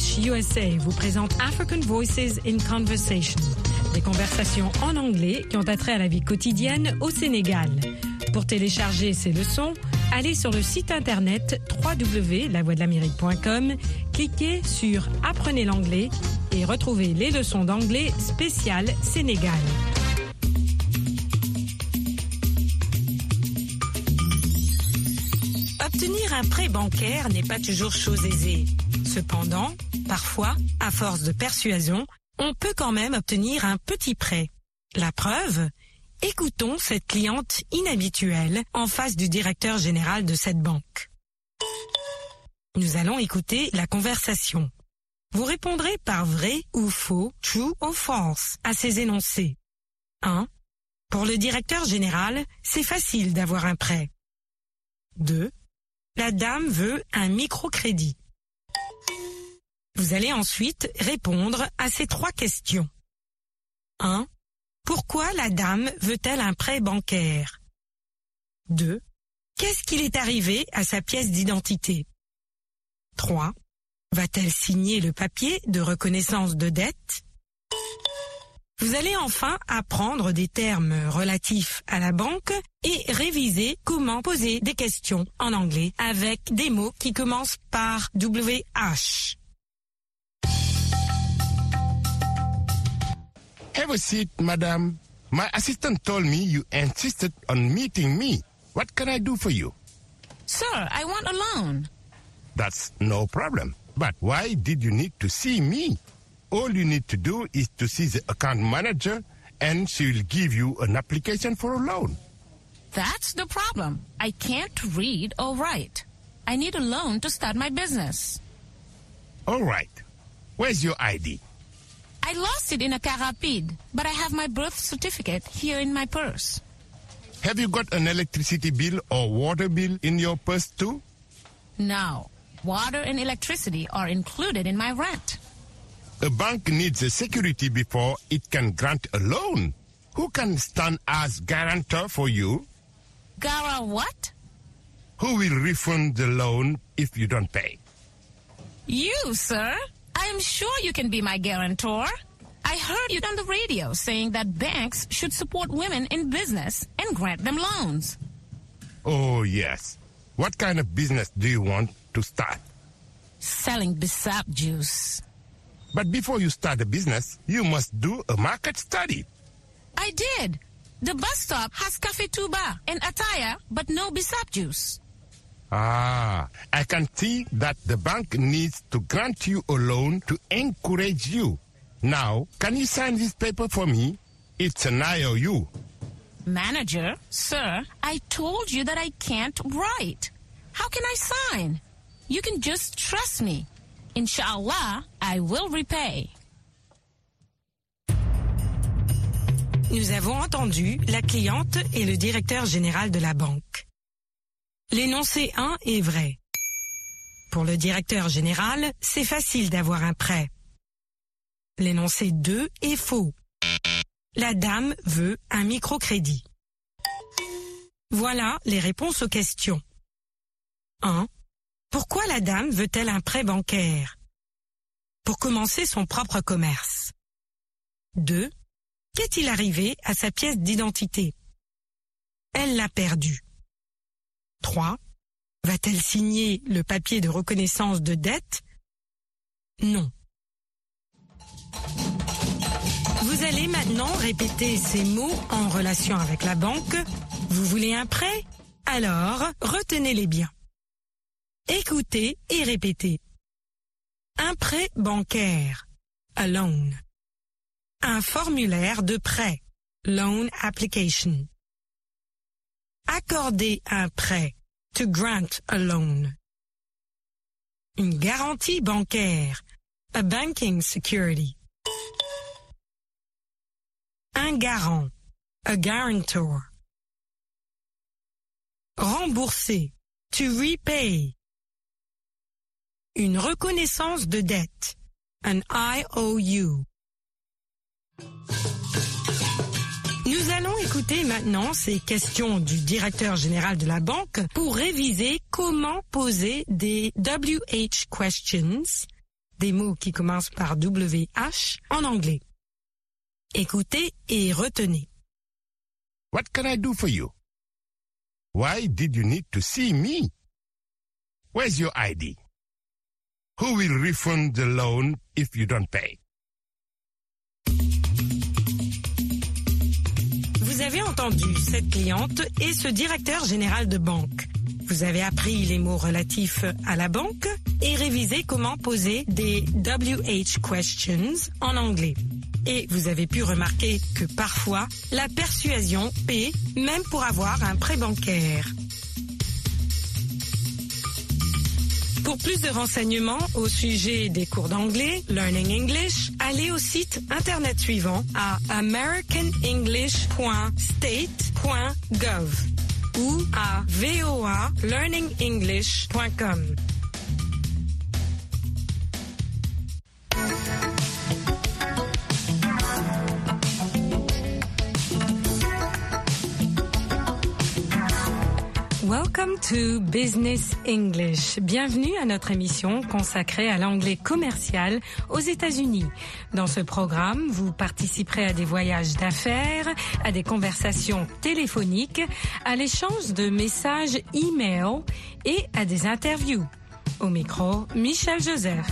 USA vous présente African Voices in Conversation, des conversations en anglais qui ont attrait à la vie quotidienne au Sénégal. Pour télécharger ces leçons, allez sur le site internet www.lavoixdelamérique.com, cliquez sur Apprenez l'anglais et retrouvez les leçons d'anglais spéciales Sénégal. Obtenir un prêt bancaire n'est pas toujours chose aisée. Cependant, parfois, à force de persuasion, on peut quand même obtenir un petit prêt. La preuve Écoutons cette cliente inhabituelle en face du directeur général de cette banque. Nous allons écouter la conversation. Vous répondrez par vrai ou faux, true ou false à ces énoncés. 1. Pour le directeur général, c'est facile d'avoir un prêt. 2. La dame veut un microcrédit. Vous allez ensuite répondre à ces trois questions. 1. Pourquoi la dame veut-elle un prêt bancaire? 2. Qu'est-ce qu'il est arrivé à sa pièce d'identité? 3. Va-t-elle signer le papier de reconnaissance de dette? Vous allez enfin apprendre des termes relatifs à la banque et réviser comment poser des questions en anglais avec des mots qui commencent par WH. Have a seat, madam. My assistant told me you insisted on meeting me. What can I do for you? Sir, I want a loan. That's no problem. But why did you need to see me? All you need to do is to see the account manager and she will give you an application for a loan. That's the problem. I can't read or write. I need a loan to start my business. All right. Where's your ID? I lost it in a car rapide, but I have my birth certificate here in my purse. Have you got an electricity bill or water bill in your purse too? No. Water and electricity are included in my rent. A bank needs a security before it can grant a loan. Who can stand as guarantor for you? Gara what? Who will refund the loan if you don't pay? You, sir. I am sure you can be my guarantor. I heard you on the radio saying that banks should support women in business and grant them loans. Oh, yes. What kind of business do you want to start? Selling Bissap juice. But before you start a business, you must do a market study. I did. The bus stop has Cafe Tuba and Ataya, but no Bissap juice. Ah, I can see that the bank needs to grant you a loan to encourage you. Now, can you sign this paper for me? It's an IOU. Manager, sir, I told you that I can't write. How can I sign? You can just trust me. Inshallah, I will repay. Nous avons entendu la cliente et le directeur général de la banque. L'énoncé 1 est vrai. Pour le directeur général, c'est facile d'avoir un prêt. L'énoncé 2 est faux. La dame veut un microcrédit. Voilà les réponses aux questions. 1. Pourquoi la dame veut-elle un prêt bancaire? Pour commencer son propre commerce. 2. Qu'est-il arrivé à sa pièce d'identité? Elle l'a perdue. 3. Va-t-elle signer le papier de reconnaissance de dette? Non. Vous allez maintenant répéter ces mots en relation avec la banque. Vous voulez un prêt? Alors, retenez-les bien. Écoutez et répétez. Un prêt bancaire. A loan. Un formulaire de prêt. Loan application. Accorder un prêt. To grant a loan. Une garantie bancaire. A banking security. Un garant. A guarantor. Rembourser. To repay. Une reconnaissance de dette. An IOU. Nous allons écouter maintenant ces questions du directeur général de la banque pour réviser comment poser des WH questions, des mots qui commencent par WH en anglais. Écoutez et retenez. What can I do for you? Why did you need to see me? Where's your ID? Who will refund the loan if you don't pay? Vous avez entendu cette cliente et ce directeur général de banque. Vous avez appris les mots relatifs à la banque et révisé comment poser des WH questions en anglais. Et vous avez pu remarquer que parfois, la persuasion paie même pour avoir un prêt bancaire. Pour plus de renseignements au sujet des cours d'anglais, Learning English, allez au site internet suivant à americanenglish.state.gov ou à voalearningenglish.com. Welcome to Business English. Bienvenue à notre émission consacrée à l'anglais commercial aux États-Unis. Dans ce programme, vous participerez à des voyages d'affaires, à des conversations téléphoniques, à l'échange de messages e-mail et à des interviews. Au micro, Michel Joseph.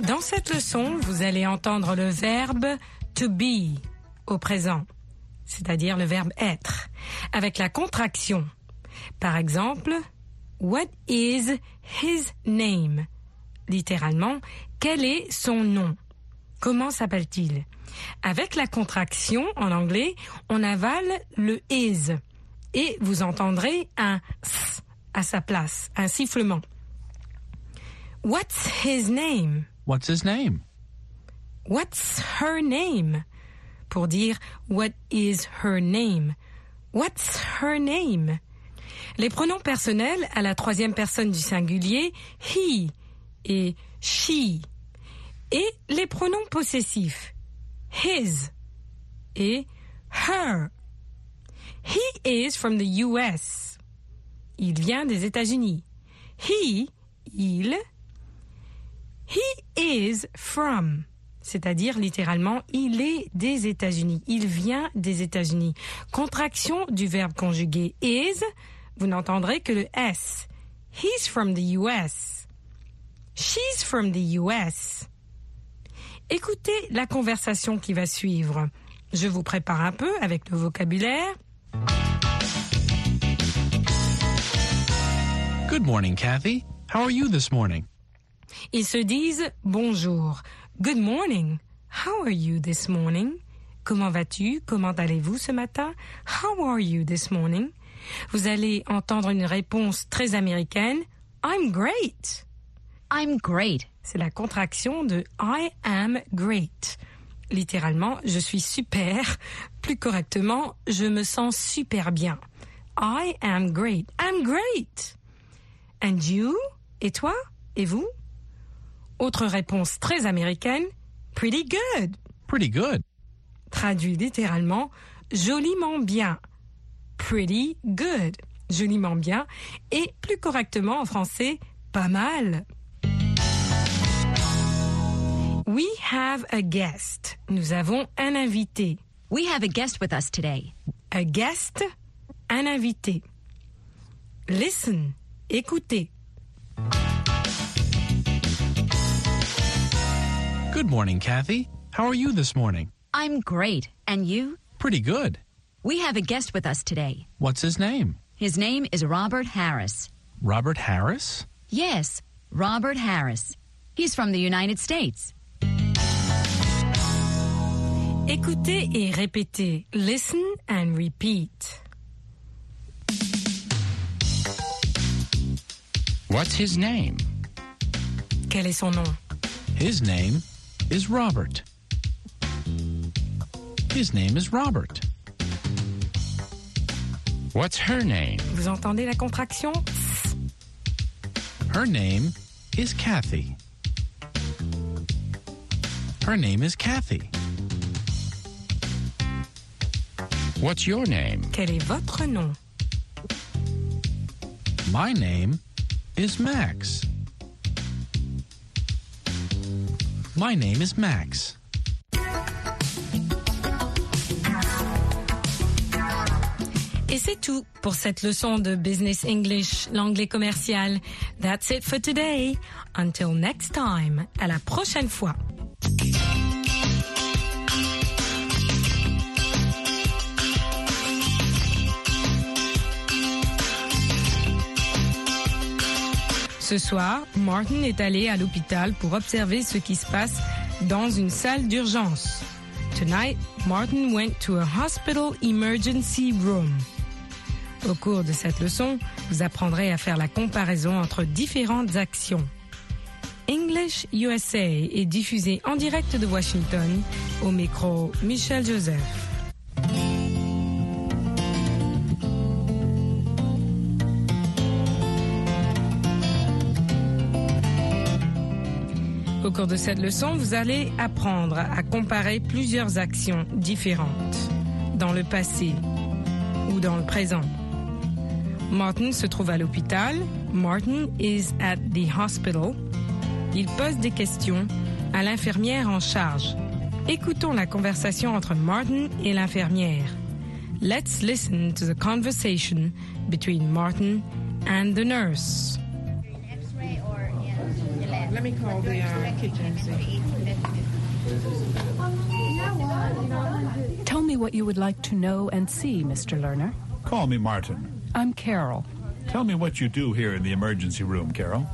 Dans cette leçon, vous allez entendre le verbe to be au présent c'est-à-dire le verbe être, avec la contraction. Par exemple, What is his name? Littéralement, quel est son nom? Comment s'appelle-t-il? Avec la contraction en anglais, on avale le is et vous entendrez un s à sa place, un sifflement. What's his name? What's his name? What's her name? Pour dire What is her name? What's her name? Les pronoms personnels à la troisième personne du singulier, he et she. Et les pronoms possessifs, his et her. He is from the US. Il vient des États-Unis. He, il. He is from c'est-à-dire littéralement il est des États-Unis, il vient des États-Unis. Contraction du verbe conjugué is, vous n'entendrez que le s. He's from the US. She's from the US. Écoutez la conversation qui va suivre. Je vous prépare un peu avec le vocabulaire. Good morning, Kathy. How are you this morning? Ils se disent bonjour. Good morning. How are you this morning? Comment vas-tu? Comment allez-vous ce matin? How are you this morning? Vous allez entendre une réponse très américaine. I'm great. I'm great. C'est la contraction de I am great. Littéralement, je suis super. Plus correctement, je me sens super bien. I am great. I'm great. And you? Et toi? Et vous? Autre réponse très américaine, pretty good. Pretty good. Traduit littéralement, joliment bien. Pretty good. Joliment bien. Et plus correctement en français, pas mal. We have a guest. Nous avons un invité. We have a guest with us today. A guest, un invité. Listen, écoutez. Good morning, Kathy. How are you this morning? I'm great. And you? Pretty good. We have a guest with us today. What's his name? His name is Robert Harris. Robert Harris? Yes, Robert Harris. He's from the United States. Écoutez et répétez. Listen and repeat. What's his name? Quel est son nom? His name is Robert. His name is Robert. What's her name? Vous entendez la contraction? Her name is Kathy. Her name is Kathy. What's your name? Quel est votre nom? My name is Max? My name is Max. Et c'est tout pour cette leçon de Business English, l'anglais commercial. That's it for today. Until next time. À la prochaine fois. Ce soir, Martin est allé à l'hôpital pour observer ce qui se passe dans une salle d'urgence. Tonight, Martin went to a hospital emergency room. Au cours de cette leçon, vous apprendrez à faire la comparaison entre différentes actions. English USA est diffusé en direct de Washington au micro Michel Joseph. Cours de cette leçon, vous allez apprendre à comparer plusieurs actions différentes dans le passé ou dans le présent. Martin se trouve à l'hôpital. Martin is at the hospital. Il pose des questions à l'infirmière en charge. Écoutons la conversation entre Martin et l'infirmière. Let's listen to the conversation between Martin and the nurse. Let me call the uh, kitchen see. Tell me what you would like to know and see, Mr. Lerner. Call me Martin. I'm Carol. Tell me what you do here in the emergency room, Carol.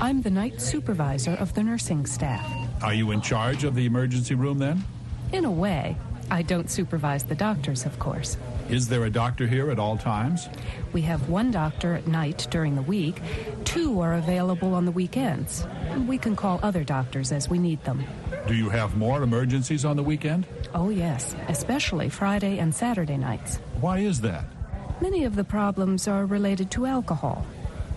I'm the night supervisor of the nursing staff. Are you in charge of the emergency room then? In a way, I don't supervise the doctors, of course. Is there a doctor here at all times? We have one doctor at night during the week. Two are available on the weekends. We can call other doctors as we need them. Do you have more emergencies on the weekend? Oh, yes, especially Friday and Saturday nights. Why is that? Many of the problems are related to alcohol.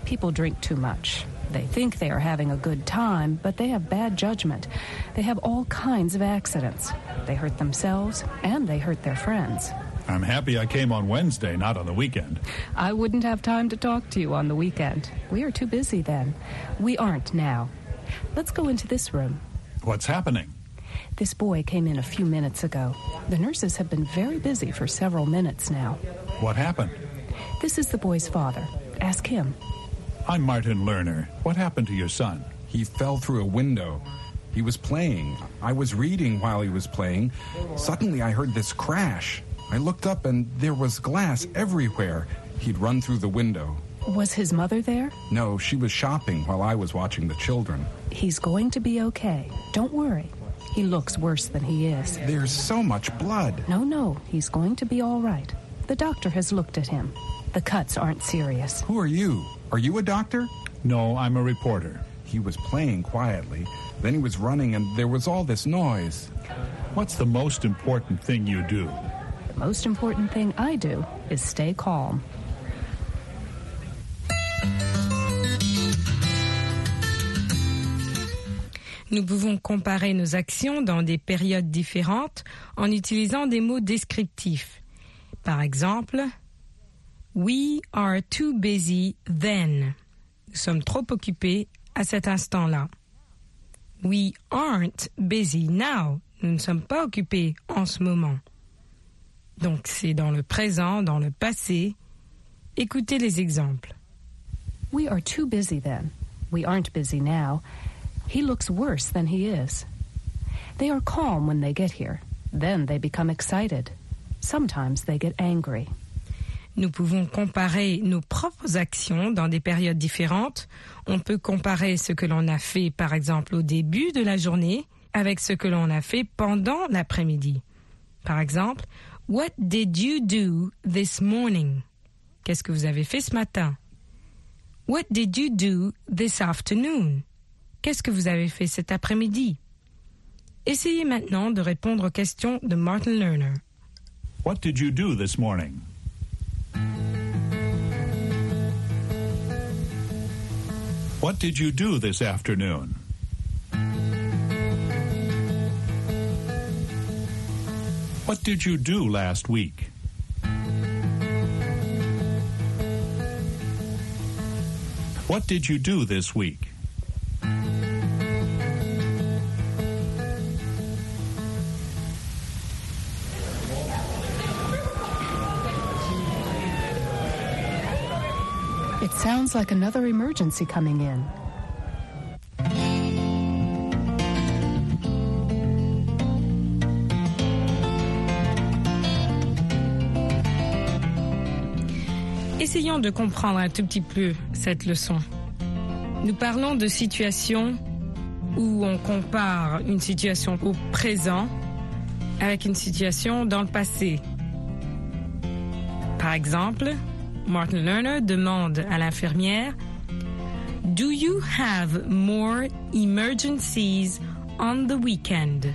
People drink too much. They think they are having a good time, but they have bad judgment. They have all kinds of accidents. They hurt themselves and they hurt their friends. I'm happy I came on Wednesday, not on the weekend. I wouldn't have time to talk to you on the weekend. We are too busy then. We aren't now. Let's go into this room. What's happening? This boy came in a few minutes ago. The nurses have been very busy for several minutes now. What happened? This is the boy's father. Ask him. I'm Martin Lerner. What happened to your son? He fell through a window. He was playing. I was reading while he was playing. Suddenly, I heard this crash. I looked up and there was glass everywhere. He'd run through the window. Was his mother there? No, she was shopping while I was watching the children. He's going to be okay. Don't worry. He looks worse than he is. There's so much blood. No, no, he's going to be all right. The doctor has looked at him. The cuts aren't serious. Who are you? Are you a doctor? No, I'm a reporter. He was playing quietly. Then he was running and there was all this noise. What's the most important thing you do? Most important thing I do is stay calm. Nous pouvons comparer nos actions dans des périodes différentes en utilisant des mots descriptifs. Par exemple, We are too busy then. Nous sommes trop occupés à cet instant-là. We aren't busy now. Nous ne sommes pas occupés en ce moment. Donc c'est dans le présent, dans le passé. Écoutez les exemples. We are too busy then. We aren't busy now. He looks worse than he is. They are calm when they get here. Then they become excited. Sometimes they get angry. Nous pouvons comparer nos propres actions dans des périodes différentes. On peut comparer ce que l'on a fait, par exemple, au début de la journée avec ce que l'on a fait pendant l'après-midi. Par exemple, What did you do this morning? Qu'est-ce que vous avez fait ce matin? What did you do this afternoon? Qu'est-ce que vous avez fait cet après-midi? Essayez maintenant de répondre aux questions de Martin Lerner. What did you do this morning? What did you do this afternoon? What did you do last week? What did you do this week? It sounds like another emergency coming in. Essayons de comprendre un tout petit peu cette leçon. Nous parlons de situations où on compare une situation au présent avec une situation dans le passé. Par exemple, Martin Lerner demande à l'infirmière Do you have more emergencies on the weekend?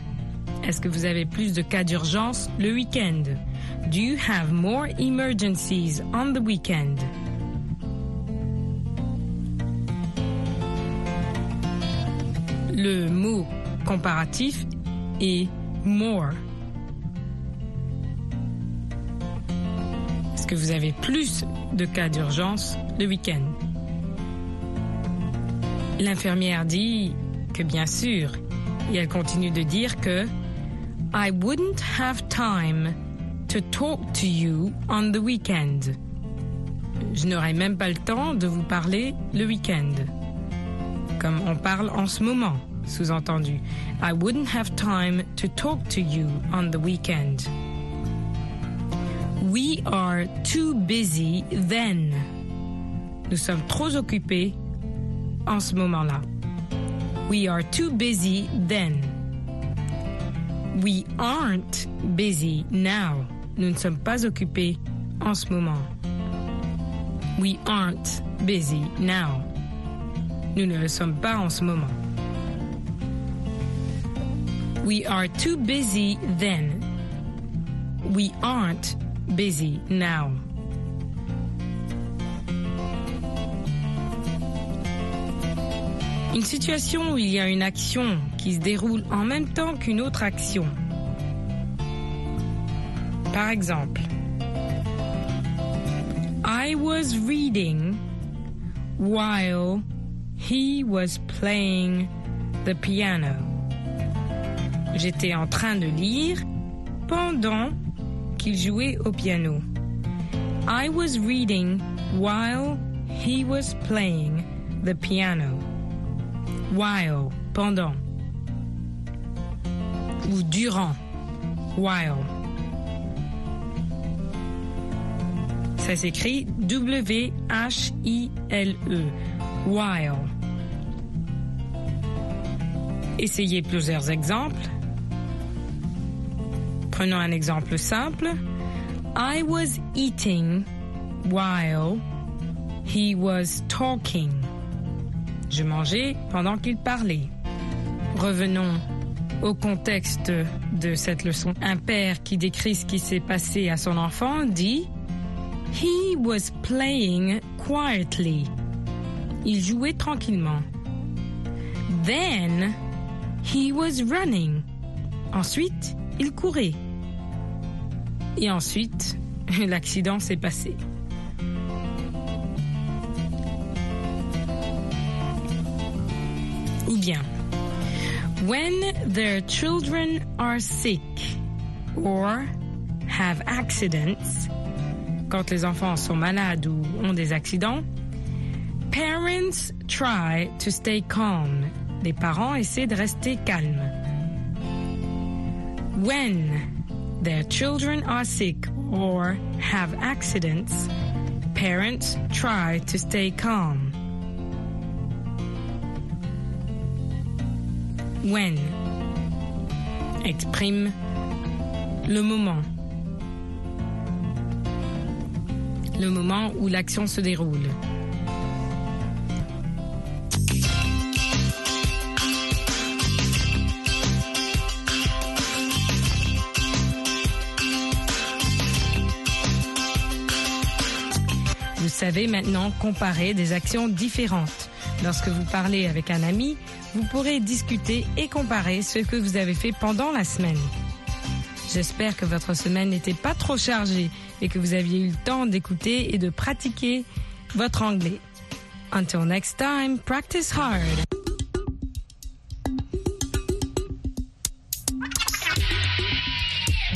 Est-ce que vous avez plus de cas d'urgence le week-end? Do you have more emergencies on the weekend? Le mot comparatif est more. Est-ce que vous avez plus de cas d'urgence le week-end? L'infirmière dit que bien sûr, et elle continue de dire que I wouldn't have time to talk to you on the weekend. Je n'aurai même pas le temps de vous parler le week-end. Comme on parle en ce moment, sous-entendu. I wouldn't have time to talk to you on the weekend. We are too busy then. Nous sommes trop occupés en ce moment-là. We are too busy then. We aren't busy now. Nous ne sommes pas occupés en ce moment. We aren't busy now. Nous ne le sommes pas en ce moment. We are too busy then. We aren't busy now. Une situation où il y a une action qui se déroule en même temps qu'une autre action. Par exemple, I was reading while he was playing the piano. J'étais en train de lire pendant qu'il jouait au piano. I was reading while he was playing the piano. While, pendant. Ou durant. While. Ça s'écrit W-H-I-L-E. While. Essayez plusieurs exemples. Prenons un exemple simple. I was eating while he was talking. Je mangeais pendant qu'il parlait. Revenons au contexte de cette leçon. Un père qui décrit ce qui s'est passé à son enfant dit He was playing quietly. Il jouait tranquillement. Then he was running. Ensuite, il courait. Et ensuite, l'accident s'est passé. Ou bien, when their children are sick or have accidents, quand les enfants sont malades ou ont des accidents, parents try to stay calm. Les parents essaient de rester calmes. When their children are sick or have accidents, parents try to stay calm. When exprime le moment. Le moment où l'action se déroule. Vous savez maintenant comparer des actions différentes. Lorsque vous parlez avec un ami, vous pourrez discuter et comparer ce que vous avez fait pendant la semaine. J'espère que votre semaine n'était pas trop chargée et que vous aviez eu le temps d'écouter et de pratiquer votre anglais. Until next time, practice hard.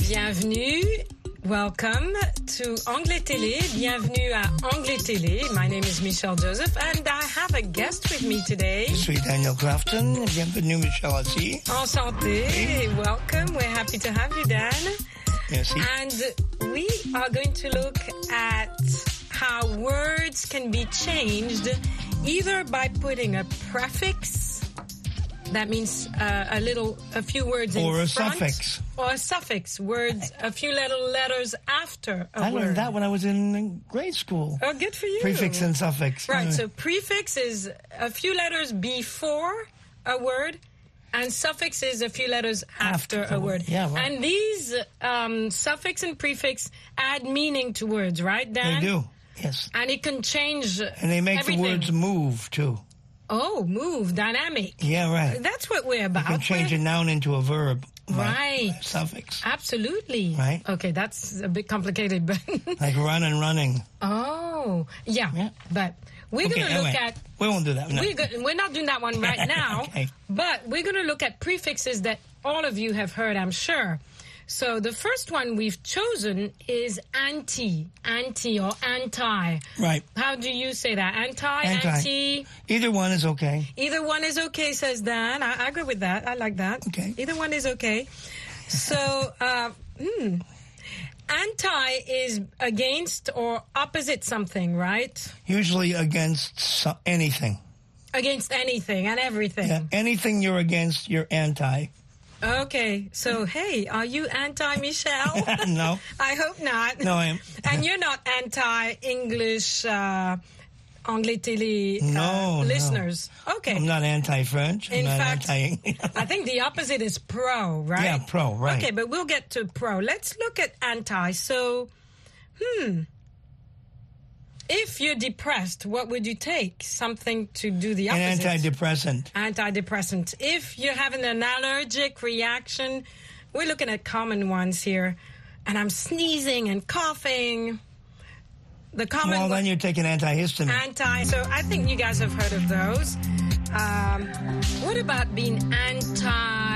Bienvenue. Welcome to Anglais Télé. Bienvenue à Anglais Télé. My name is Michelle Joseph and I have a guest with me today. Je suis Daniel Crafton. Bienvenue, Michelle Assis. Enchanté. Welcome. We're happy to have you, Dan. Merci. And we are going to look at how words can be changed either by putting a prefix that means uh, a little, a few words in Or a front, suffix. or a suffix. Words, a few little letters after a I word. I learned that when I was in grade school. Oh, good for you. Prefix and suffix. Right. So prefix is a few letters before a word, and suffix is a few letters after, After a word. Yeah, right. And these um, suffix and prefix add meaning to words, right, they Dan? do. Yes. And it can change. And they make everything. the words move too. Oh, move, dynamic. Yeah, right. That's what we're about. You can change a We're- noun into a verb. by Right. Suffix. Absolutely. Right. Okay, that's a bit complicated, but Like run and running. oh, yeah. Yeah. But we're Okay, going to look at we won't do that. No. We're, go- we're not doing that one right now, Okay. but we're going to look at prefixes that all of you have heard, I'm sure. So the first one we've chosen is anti, anti or anti. Right. How do you say that? Anti, Anti. anti. Either one is okay. Either one is okay, says Dan. I, I agree with that. I like that. Okay. Either one is okay. So, uh, hmm. Anti is against or opposite something, right? Usually against so- anything. Against anything and everything. Yeah. Anything you're against, you're anti. Okay, so hey, are you anti Michelle? no. I hope not. No, I am. And you're not anti English, uh, Anglais télé uh, No, no. listeners. Okay. I'm not anti-French. I'm In fact- I think the opposite is pro, right? Yeah, pro, right. Okay, but we'll get to pro. Let's look at anti. So, hmm. If you're depressed, what would you take? Something to do the opposite. An antidepressant. antidepressant. If you're having an allergic reaction, we're looking at common ones here. And I'm sneezing and coughing. The common Well, then you take an antihistamine. anti. So I think you guys have heard of those. Um, what about being anti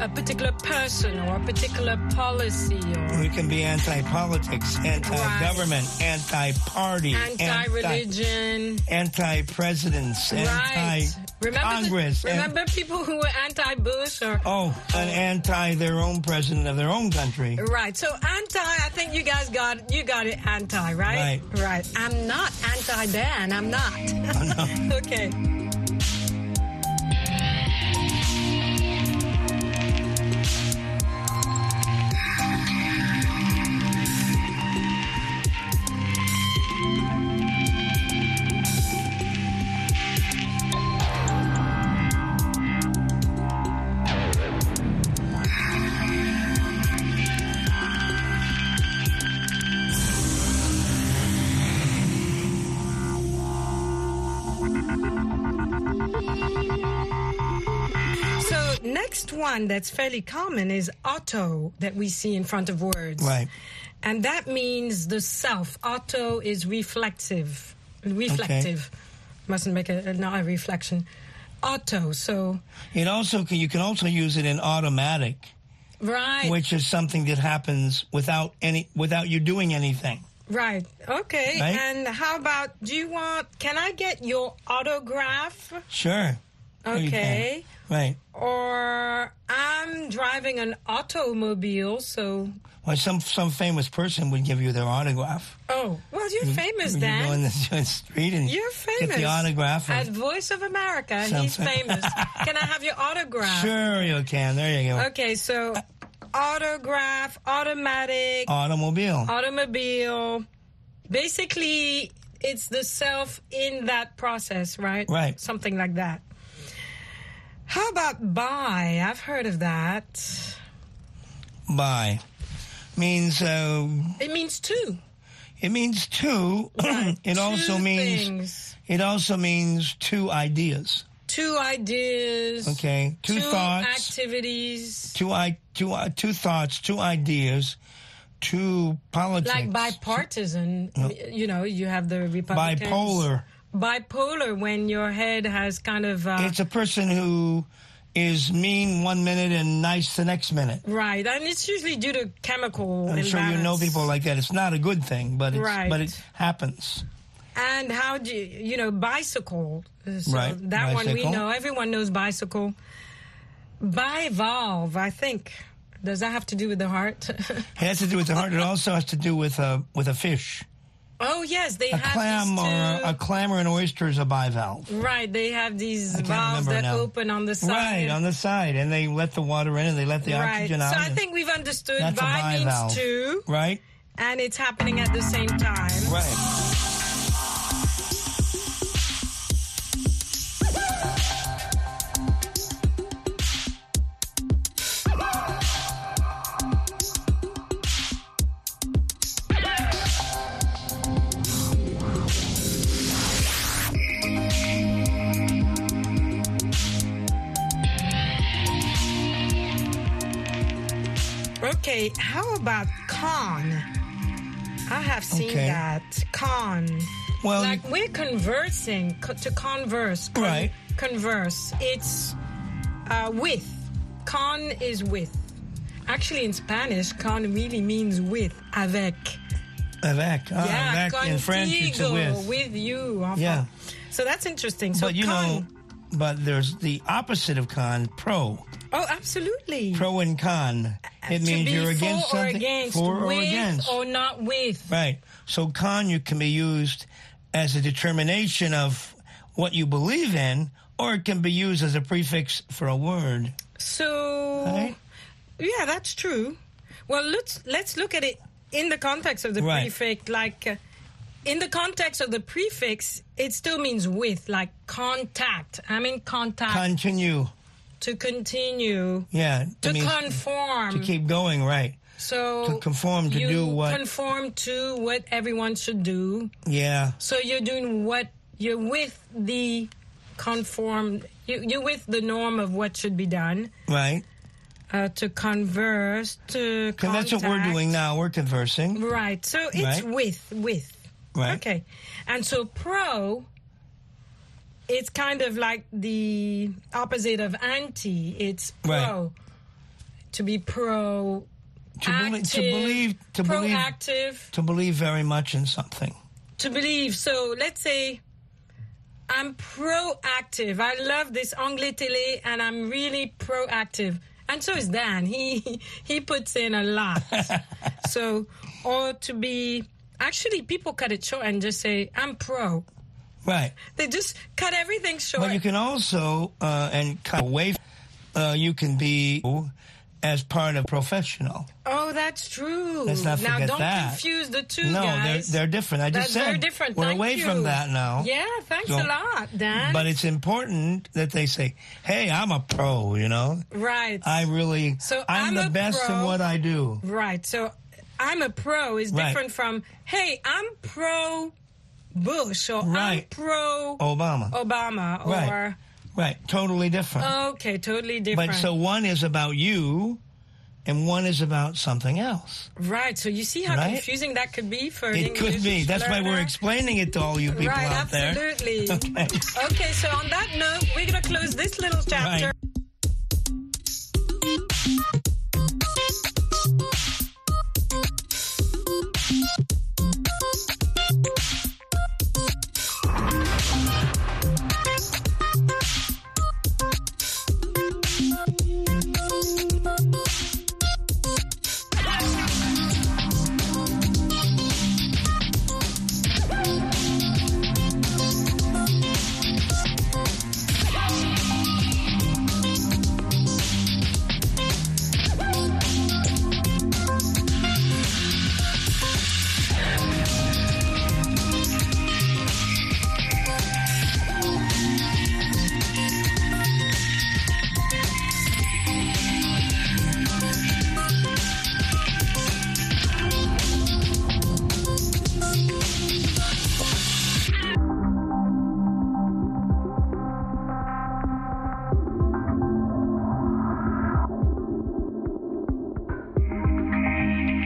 a particular person or a particular policy or We can be anti-politics, anti-government, anti-party, anti-religion? anti-presidents, Right. Remember, the- anti-Congress. and- remember people who were anti-Bush or oh, an anti their own president of their own country. Right. So anti, I think you guys got you got it anti, right? Right. Right. I'm not anti Dan. I'm not. okay. One that's fairly common is auto that we see in front of words. Right. And that means the self. Auto is reflexive. Reflective. Mustn't make a, not a reflection. Auto. So It also can, you can also use it in automatic, right. which is something that happens without any without you doing anything. Right. Okay. Right? And how about do you want can I get your autograph? Sure. You. Okay. Right. Or I'm driving an automobile, so Well, some some famous person would give you their autograph. oh well you're famous You Dan. go in the, the street and You're famous. get the autograph. At Voice of America, he's famous. Can I have your autograph? sure, you can. There you go. Okay, so autograph, automatic, Automobile. automobile. Basically, it's the self in that process, right? Right. Something like that. How about buy? I've heard of that. Buy means uh, It means two. it means two. it also means things. it also means two ideas. two ideas. Okay, two thoughts. activities. Two i two uh, two thoughts, two ideas, two politics. Like bipartisan, you know, you have the Republicans. Bipolar. Bipolar when your head has kind of uh, It's a person who is mean one minute and nice the next minute. right, and it's usually due to chemical I'm sure you know people like that. It's not a good thing, but it's, Right. but it happens. And how do you, you know, bicycle. So Right, That one we know. Everyone knows bicycle. Bivalve, I think. Does that have to do with the heart? It has to do with the heart. It also has to do with a with a fish. Oh, yes, they A have clam these or two, a, clam or an oyster is a bivalve. Right, they have these valves that now. open on the side. Right on the side, and they let the water in, and they let the right. oxygen out. So I think we've understood That's a bi means two, right, and it's happening at the same time. right. About con? I have seen Okay. that con. Well, like we're conversing to converse. con- Right. Converse. It's uh, with. Con is with. Actually, in Spanish, con really means with. Avec. Avec. Ah, yeah, avec in French, it's contigo, with. you. enfin. Yeah. So that's interesting. So but you con. know, but there's the opposite of con, pro. Oh, absolutely. Pro and con. It means you're against or something. against, for or against. or not with. Right. So con you can be used as a determination of what you believe in, or it can be used as a prefix for a word. So Right. yeah, that's true. Well, let's let's look at it in the context of the Right. prefix. Like uh, in the context of the prefix, it still means with, like contact. I'm in contact Continue. To continue, Yeah. to conform. to keep going, right. so to conform, to do what- conform to what everyone should do. Yeah. So you're doing what you're with the conform. You, you're with the norm of what should be done. Right. Uh, to converse, to And that's what we're doing now. We're conversing. Right. So it's Right. with, with. Right. Okay. And so pro, it's kind of like the opposite of anti. It's pro. Right. To be pro. To, belie- to believe, to believe, to believe very much in something. to believe. So let's say I'm proactive. I love this anglais télé and I'm really proactive. And so is Dan. He he puts in a lot. so or to be actually people cut it short and just say I'm pro. Right. They just cut everything short. But you can also, uh, and cut away, uh, you can be as part of professional. oh, that's true. Let's not now forget don't that. confuse the two no, guys. they're, they're different. I just That's said different. we're Thank away you. from that now. Yeah, thanks So- a lot, Dan. But it's important that they say, "Hey, I'm a pro," you know. right. I really, So I'm, I'm the best in what I do. Right. So I'm a pro is Right. different from, hey, I'm pro Bush or I'm Right. pro Obama. Obama or. Right. Right. Totally different. Okay, totally different. but so one is about you, and one is about something else. right. So you see how Right? confusing that could be for It could be. That's why we're explaining it to all you people right, out there. absolutely. Okay. okay, so on that note, we're going to close this little chapter. Right.